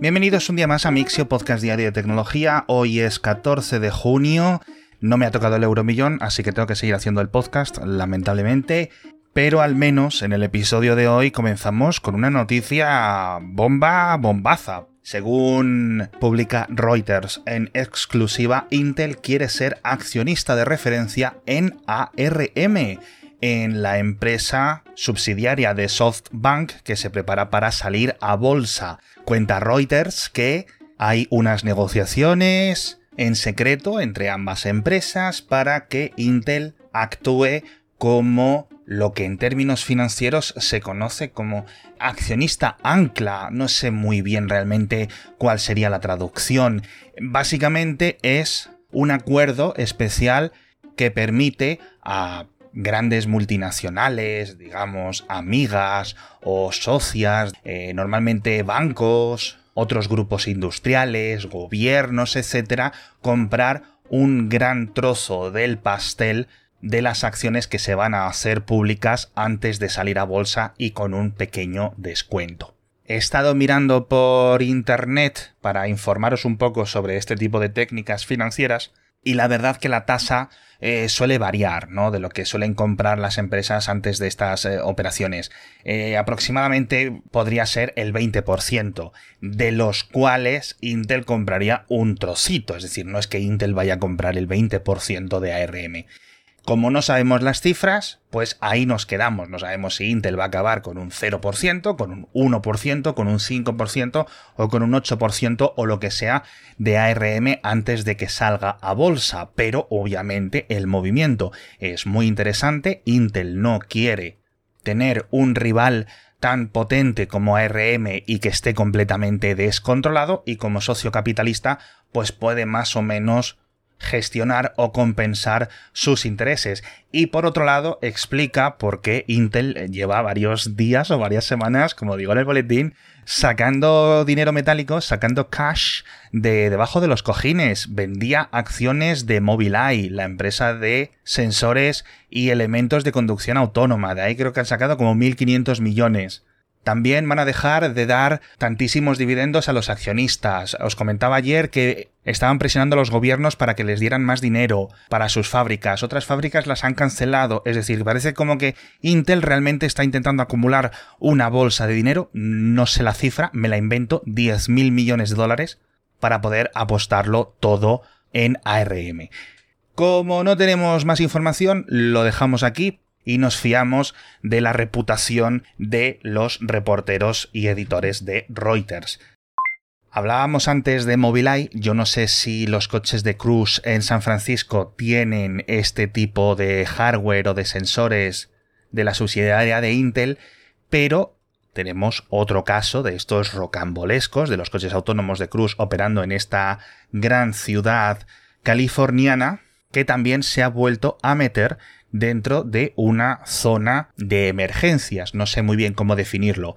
Bienvenidos un día más a Mixio, podcast diario de tecnología. Hoy es 14 de junio. No me ha tocado el euromillón, así que tengo que seguir haciendo el podcast, lamentablemente. Pero al menos en el episodio de hoy comenzamos con una noticia bomba, bombaza. Según publica Reuters en exclusiva, Intel quiere ser accionista de referencia en ARM, en la empresa subsidiaria de SoftBank que se prepara para salir a bolsa. Cuenta Reuters que hay unas negociaciones en secreto entre ambas empresas para que Intel actúe como lo que en términos financieros se conoce como accionista ancla. No sé muy bien realmente cuál sería la traducción. Básicamente es un acuerdo especial que permite a grandes multinacionales, digamos, amigas o socias, eh, normalmente bancos, otros grupos industriales, gobiernos, etcétera, comprar un gran trozo del pastel de las acciones que se van a hacer públicas antes de salir a bolsa y con un pequeño descuento. He estado mirando por internet para informaros un poco sobre este tipo de técnicas financieras y la verdad que la tasa eh, suele variar, ¿no? De lo que suelen comprar las empresas antes de estas eh, operaciones. Eh, aproximadamente podría ser el 20%, de los cuales Intel compraría un trocito, es decir, no es que Intel vaya a comprar el 20% de ARM. Como no sabemos las cifras, pues ahí nos quedamos. No sabemos si Intel va a acabar con un 0%, con un 1%, con un 5% o con un 8% o lo que sea de ARM antes de que salga a bolsa. Pero obviamente el movimiento es muy interesante. Intel no quiere tener un rival tan potente como ARM y que esté completamente descontrolado y como socio capitalista pues puede más o menos gestionar o compensar sus intereses. Y por otro lado, explica por qué Intel lleva varios días o varias semanas, como digo en el boletín, sacando dinero metálico, sacando cash de debajo de los cojines. Vendía acciones de Mobileye, la empresa de sensores y elementos de conducción autónoma. De ahí creo que han sacado como 1.500 millones. También van a dejar de dar tantísimos dividendos a los accionistas. Os comentaba ayer que estaban presionando a los gobiernos para que les dieran más dinero para sus fábricas. Otras fábricas las han cancelado. Es decir, parece como que Intel realmente está intentando acumular una bolsa de dinero. No sé la cifra, me la invento. 10 mil millones de dólares para poder apostarlo todo en ARM. Como no tenemos más información, lo dejamos aquí y nos fiamos de la reputación de los reporteros y editores de Reuters. Hablábamos antes de Mobileye, yo no sé si los coches de Cruise en San Francisco tienen este tipo de hardware o de sensores de la subsidiaria de Intel, pero tenemos otro caso de estos rocambolescos de los coches autónomos de Cruise operando en esta gran ciudad californiana que también se ha vuelto a meter dentro de una zona de emergencias. No sé muy bien cómo definirlo.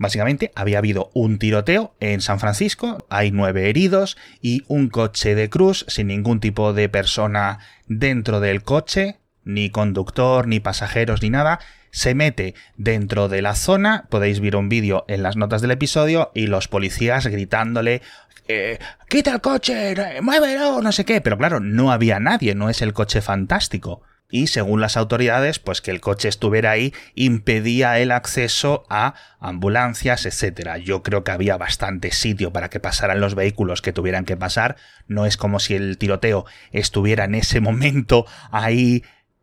Básicamente había habido un tiroteo en San Francisco, hay nueve heridos y un coche de cruz sin ningún tipo de persona dentro del coche, ni conductor, ni pasajeros, ni nada, se mete dentro de la zona, podéis ver un vídeo en las notas del episodio y los policías gritándole eh, quita el coche, muévelo, no sé qué, pero claro, no había nadie, no es el coche fantástico y según las autoridades, pues que el coche estuviera ahí impedía el acceso a ambulancias, etcétera. Yo creo que había bastante sitio para que pasaran los vehículos que tuvieran que pasar. No es como si el tiroteo estuviera en ese momento ahí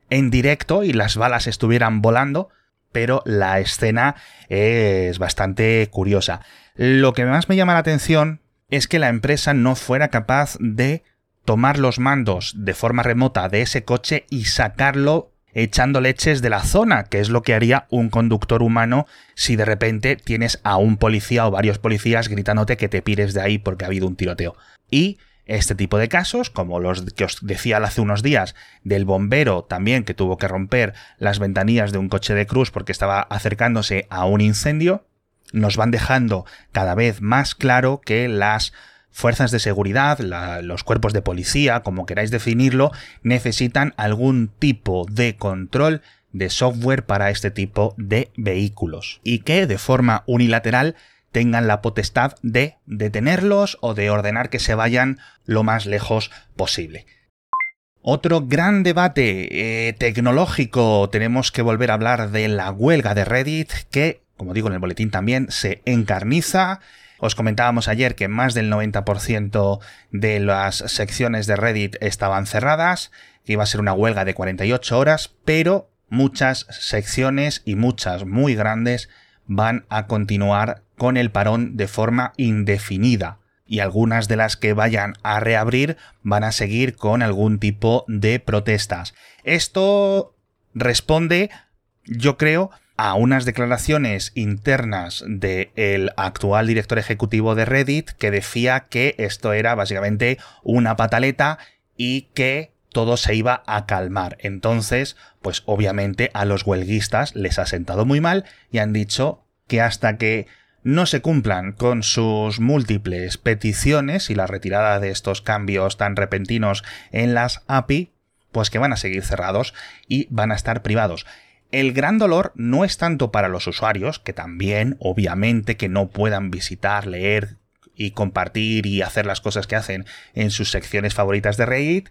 en directo y las balas estuvieran volando, pero la escena es bastante curiosa. Lo que más me llama la atención es que la empresa no fuera capaz de tomar los mandos de forma remota de ese coche y sacarlo echando leches de la zona, que es lo que haría un conductor humano si de repente tienes a un policía o varios policías gritándote que te pires de ahí porque ha habido un tiroteo. Y este tipo de casos, como los que os decía hace unos días, del bombero también que tuvo que romper las ventanillas de un coche de cruz porque estaba acercándose a un incendio, nos van dejando cada vez más claro que las fuerzas de seguridad, los cuerpos de policía, como queráis definirlo, necesitan algún tipo de control de software para este tipo de vehículos y que de forma unilateral tengan la potestad de detenerlos o de ordenar que se vayan lo más lejos posible. Otro gran debate eh, tecnológico, tenemos que volver a hablar de la huelga de Reddit, que, como digo en el boletín también, se encarniza. Os comentábamos ayer que más del 90% de las secciones de Reddit estaban cerradas, que iba a ser una huelga de 48 horas, pero muchas secciones y muchas muy grandes van a continuar con el parón de forma indefinida y algunas de las que vayan a reabrir van a seguir con algún tipo de protestas. Esto responde, yo creo, a unas declaraciones internas del actual director ejecutivo de Reddit que decía que esto era básicamente una pataleta y que todo se iba a calmar. Entonces, pues obviamente a los huelguistas les ha sentado muy mal y han dicho que hasta que no se cumplan con sus múltiples peticiones y la retirada de estos cambios tan repentinos en las API, pues que van a seguir cerrados y van a estar privados. El gran dolor no es tanto para los usuarios, que también, obviamente, que no puedan visitar, leer y compartir y hacer las cosas que hacen en sus secciones favoritas de Reddit,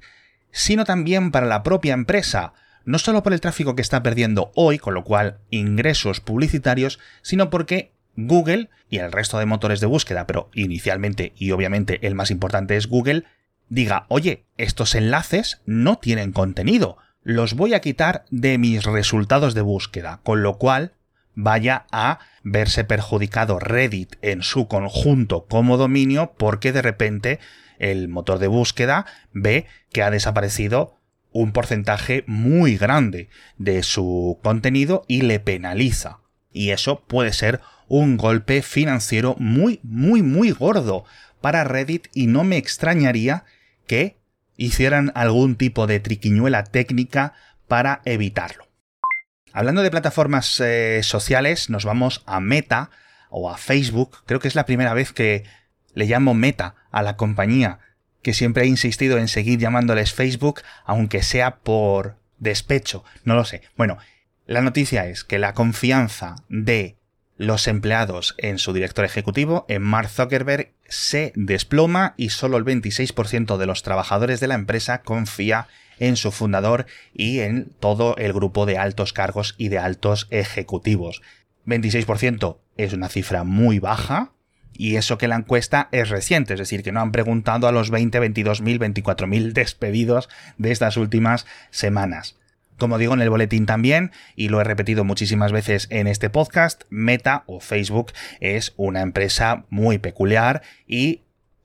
sino también para la propia empresa, no solo por el tráfico que está perdiendo hoy, con lo cual ingresos publicitarios, sino porque Google y el resto de motores de búsqueda, pero inicialmente y obviamente el más importante es Google, diga, oye, estos enlaces no tienen contenido, los voy a quitar de mis resultados de búsqueda, con lo cual vaya a verse perjudicado Reddit en su conjunto como dominio porque de repente el motor de búsqueda ve que ha desaparecido un porcentaje muy grande de su contenido y le penaliza. Y eso puede ser un golpe financiero muy, muy, muy gordo para Reddit y no me extrañaría que hicieran algún tipo de triquiñuela técnica para evitarlo. Hablando de plataformas eh, sociales, nos vamos a Meta o a Facebook. Creo que es la primera vez que le llamo Meta a la compañía, que siempre he insistido en seguir llamándoles Facebook, aunque sea por despecho. No lo sé. Bueno, la noticia es que la confianza de los empleados en su director ejecutivo, en Mark Zuckerberg, se desploma y solo el 26% de los trabajadores de la empresa confía en su fundador y en todo el grupo de altos cargos y de altos ejecutivos. 26% es una cifra muy baja y eso que la encuesta es reciente, es decir, que no han preguntado a los 20, 22.000, 24.000 despedidos de estas últimas semanas. Como digo en el boletín también, y lo he repetido muchísimas veces en este podcast, Meta o Facebook es una empresa muy peculiar y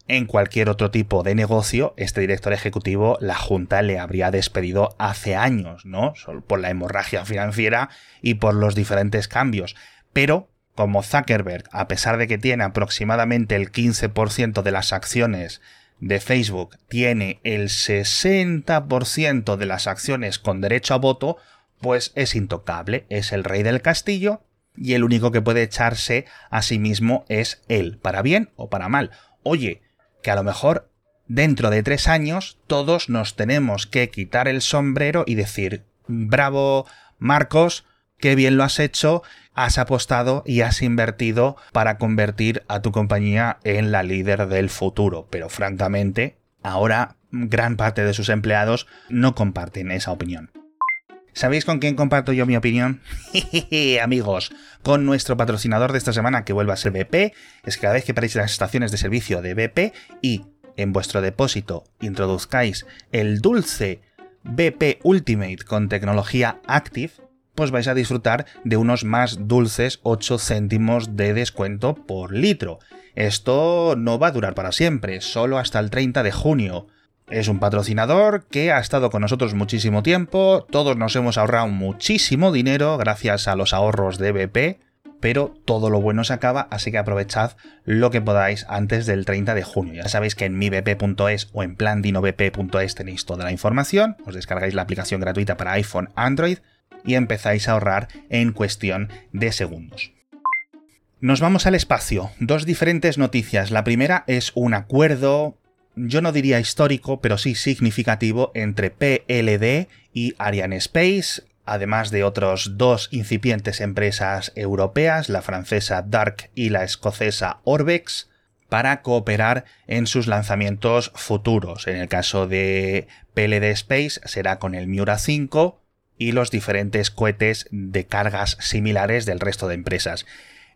en cualquier otro tipo de negocio, este director ejecutivo, la Junta le habría despedido hace años, ¿no? Por la hemorragia financiera y por los diferentes cambios. Pero, como Zuckerberg, a pesar de que tiene aproximadamente el 15% de las acciones de Facebook tiene el 60% de las acciones con derecho a voto, pues es intocable, es el rey del castillo y el único que puede echarse a sí mismo es él, para bien o para mal. Oye, que a lo mejor dentro de tres años todos nos tenemos que quitar el sombrero y decir, bravo Marcos, qué bien lo has hecho, has apostado y has invertido para convertir a tu compañía en la líder del futuro. Pero francamente, ahora gran parte de sus empleados no comparten esa opinión. ¿Sabéis con quién comparto yo mi opinión? Amigos, con nuestro patrocinador de esta semana que vuelve a ser BP, es que cada vez que paréis las estaciones de servicio de BP y en vuestro depósito introduzcáis el dulce BP Ultimate con tecnología Active, pues vais a disfrutar de unos más dulces 8 céntimos de descuento por litro. Esto no va a durar para siempre, solo hasta el 30 de junio. Es un patrocinador que ha estado con nosotros muchísimo tiempo, todos nos hemos ahorrado muchísimo dinero gracias a los ahorros de BP, pero todo lo bueno se acaba, así que aprovechad lo que podáis antes del 30 de junio. Ya sabéis que en mibp.es o en plandinobp.es tenéis toda la información, os descargáis la aplicación gratuita para iPhone, Android y empezáis a ahorrar en cuestión de segundos. Nos vamos al espacio. Dos diferentes noticias. La primera es un acuerdo, yo no diría histórico, pero sí significativo entre PLD y Ariane Space. además de otros dos incipientes empresas europeas, la francesa Dark y la escocesa Orbex, para cooperar en sus lanzamientos futuros. En el caso de PLD Space será con el Miura 5 y los diferentes cohetes de cargas similares del resto de empresas.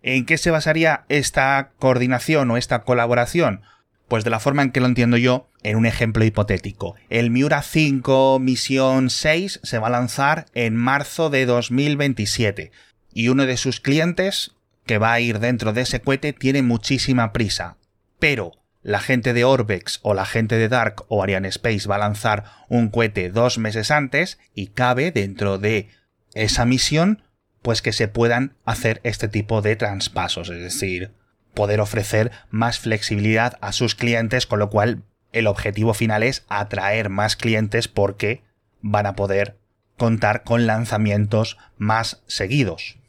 ¿En qué se basaría esta coordinación o esta colaboración? Pues de la forma en que lo entiendo yo, en un ejemplo hipotético. El Miura 5 Misión 6 se va a lanzar en marzo de 2027 y uno de sus clientes, que va a ir dentro de ese cohete, tiene muchísima prisa. Pero la gente de Orbex o la gente de Dark o Ariane Space va a lanzar un cohete dos meses antes y cabe dentro de esa misión pues que se puedan hacer este tipo de traspasos, es decir, poder ofrecer más flexibilidad a sus clientes, con lo cual el objetivo final es atraer más clientes porque van a poder contar con lanzamientos más seguidos.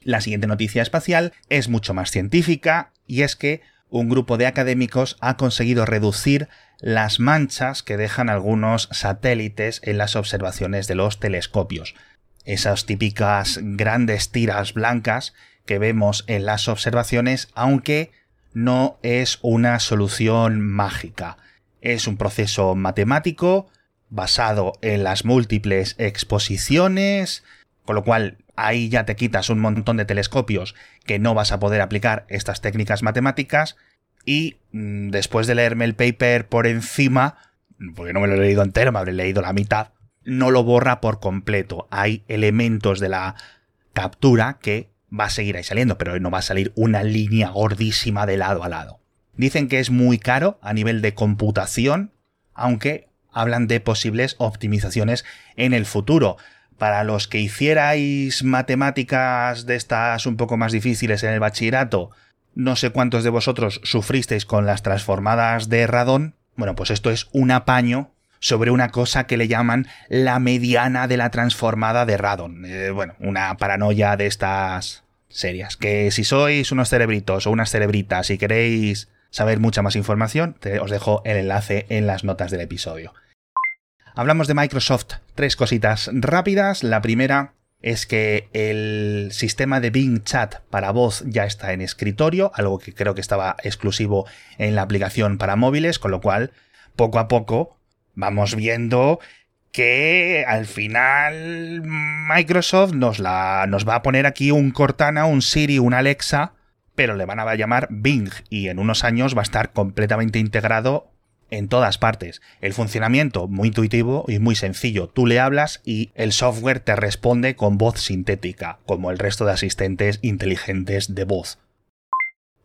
La siguiente noticia espacial es mucho más científica y es que un grupo de académicos ha conseguido reducir las manchas que dejan algunos satélites en las observaciones de los telescopios. Esas típicas grandes tiras blancas que vemos en las observaciones, aunque no es una solución mágica. Es un proceso matemático basado en las múltiples exposiciones, con lo cual ahí ya te quitas un montón de telescopios que no vas a poder aplicar estas técnicas matemáticas y mm, después de leerme el paper por encima, porque no me lo he leído entero, me habré leído la mitad, no lo borra por completo. Hay elementos de la captura que va a seguir ahí saliendo, pero no va a salir una línea gordísima de lado a lado. Dicen que es muy caro a nivel de computación, aunque hablan de posibles optimizaciones en el futuro. Para los que hicierais matemáticas de estas un poco más difíciles en el bachillerato, no sé cuántos de vosotros sufristeis con las transformadas de radón. Bueno, pues esto es un apaño sobre una cosa que le llaman la mediana de la transformada de Radon. Eh, bueno, una paranoia de estas serias. Que si sois unos cerebritos o unas cerebritas y queréis saber mucha más información, os dejo el enlace en las notas del episodio. Hablamos de Microsoft. Tres cositas rápidas. La primera es que el sistema de Bing Chat para voz ya está en escritorio, algo que creo que estaba exclusivo en la aplicación para móviles, con lo cual poco a poco vamos viendo que al final Microsoft nos, la, nos va a poner aquí un Cortana, un Siri, un Alexa, pero le van a llamar Bing y en unos años va a estar completamente integrado en todas partes. El funcionamiento muy intuitivo y muy sencillo. Tú le hablas y el software te responde con voz sintética, como el resto de asistentes inteligentes de voz.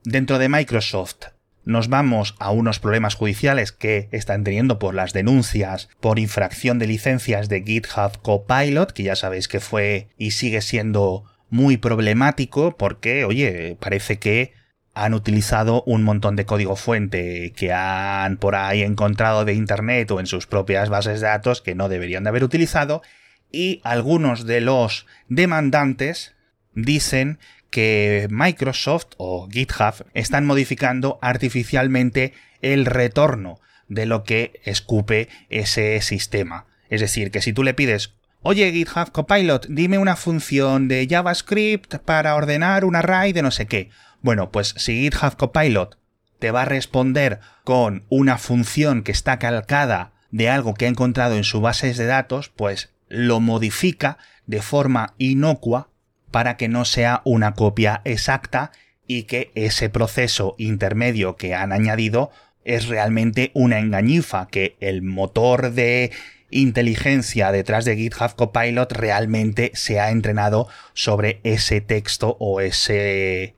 Dentro de Microsoft nos vamos a unos problemas judiciales que están teniendo por las denuncias por infracción de licencias de GitHub Copilot, que ya sabéis que fue y sigue siendo muy problemático porque, oye, parece que han utilizado un montón de código fuente que han por ahí encontrado de Internet o en sus propias bases de datos que no deberían de haber utilizado y algunos de los demandantes dicen que Microsoft o GitHub están modificando artificialmente el retorno de lo que escupe ese sistema. Es decir, que si tú le pides, oye GitHub Copilot, dime una función de JavaScript para ordenar un array de no sé qué. Bueno, pues si GitHub Copilot te va a responder con una función que está calcada de algo que ha encontrado en su base de datos, pues lo modifica de forma inocua para que no sea una copia exacta y que ese proceso intermedio que han añadido es realmente una engañifa, que el motor de inteligencia detrás de GitHub Copilot realmente se ha entrenado sobre ese texto o ese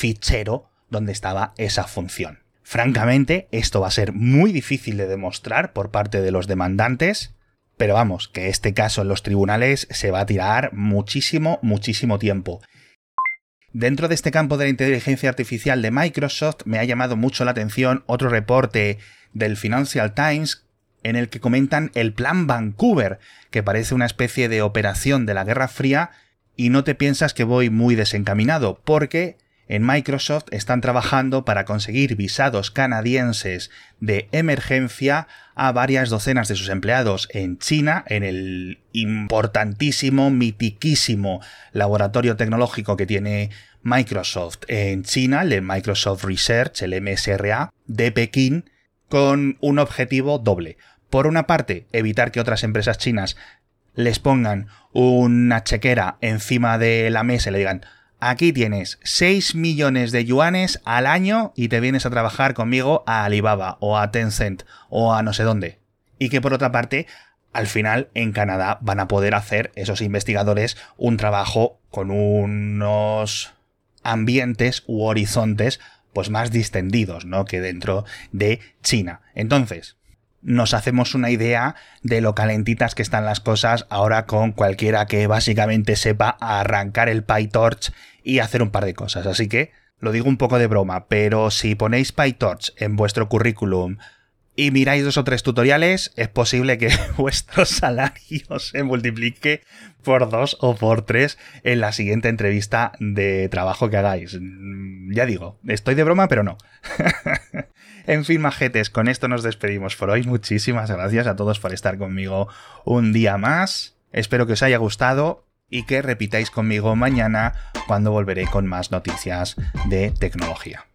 fichero donde estaba esa función. Francamente, esto va a ser muy difícil de demostrar por parte de los demandantes, pero vamos, que este caso en los tribunales se va a tirar muchísimo, muchísimo tiempo. Dentro de este campo de la inteligencia artificial de Microsoft me ha llamado mucho la atención otro reporte del Financial Times en el que comentan el Plan Vancouver, que parece una especie de operación de la Guerra Fría, y no te piensas que voy muy desencaminado, porque en Microsoft están trabajando para conseguir visados canadienses de emergencia a varias docenas de sus empleados en China, en el importantísimo, mitiquísimo laboratorio tecnológico que tiene Microsoft en China, el Microsoft Research, el MSRA, de Pekín, con un objetivo doble. Por una parte, evitar que otras empresas chinas les pongan una chequera encima de la mesa y le digan, aquí tienes 6 millones de yuanes al año y te vienes a trabajar conmigo a Alibaba o a Tencent o a no sé dónde. Y que por otra parte, al final en Canadá van a poder hacer esos investigadores un trabajo con unos ambientes u horizontes pues más distendidos, ¿no? Que dentro de China. Entonces, nos hacemos una idea de lo calentitas que están las cosas ahora con cualquiera que básicamente sepa arrancar el PyTorch y hacer un par de cosas. Así que lo digo un poco de broma, pero si ponéis PyTorch en vuestro currículum y miráis dos o tres tutoriales, es posible que vuestro salario se multiplique por dos o por tres en la siguiente entrevista de trabajo que hagáis. Mm, ya digo, estoy de broma, pero no. en fin, majetes, con esto nos despedimos por hoy. Muchísimas gracias a todos por estar conmigo un día más. Espero que os haya gustado y que repitáis conmigo mañana cuando volveré con más noticias de tecnología.